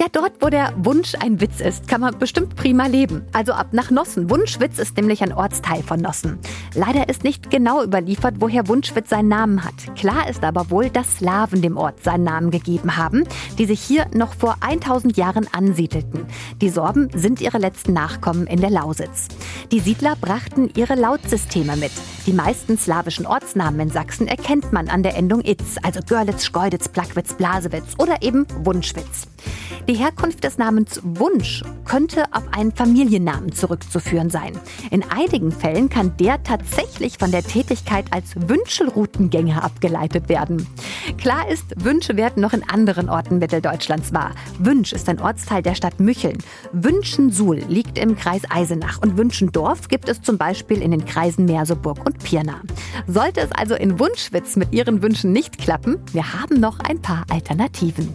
Ja, dort, wo der Wunsch ein Witz ist, kann man bestimmt prima leben. Also ab nach Nossen. Wunschwitz ist nämlich ein Ortsteil von Nossen. Leider ist nicht genau überliefert, woher Wunschwitz seinen Namen hat. Klar ist aber wohl, dass Slawen dem Ort seinen Namen gegeben haben, die sich hier noch vor 1000 Jahren ansiedelten. Die Sorben sind ihre letzten Nachkommen in der Lausitz. Die Siedler brachten ihre Lautsysteme mit. Die meisten slawischen Ortsnamen in Sachsen erkennt man an der Endung Itz, also Görlitz, Schkeuditz, Plackwitz, Blasewitz oder eben Wunschwitz. Die Herkunft des Namens Wunsch könnte auf einen Familiennamen zurückzuführen sein. In einigen Fällen kann der tatsächlich von der Tätigkeit als Wünschelroutengänger abgeleitet werden. Klar ist, Wünsche werden noch in anderen Orten Mitteldeutschlands wahr. Wünsch ist ein Ortsteil der Stadt Mücheln. Wünschensuhl liegt im Kreis Eisenach und Wünschendorf gibt es zum Beispiel in den Kreisen Merseburg und Pirna. Sollte es also in Wunschwitz mit Ihren Wünschen nicht klappen, wir haben noch ein paar Alternativen.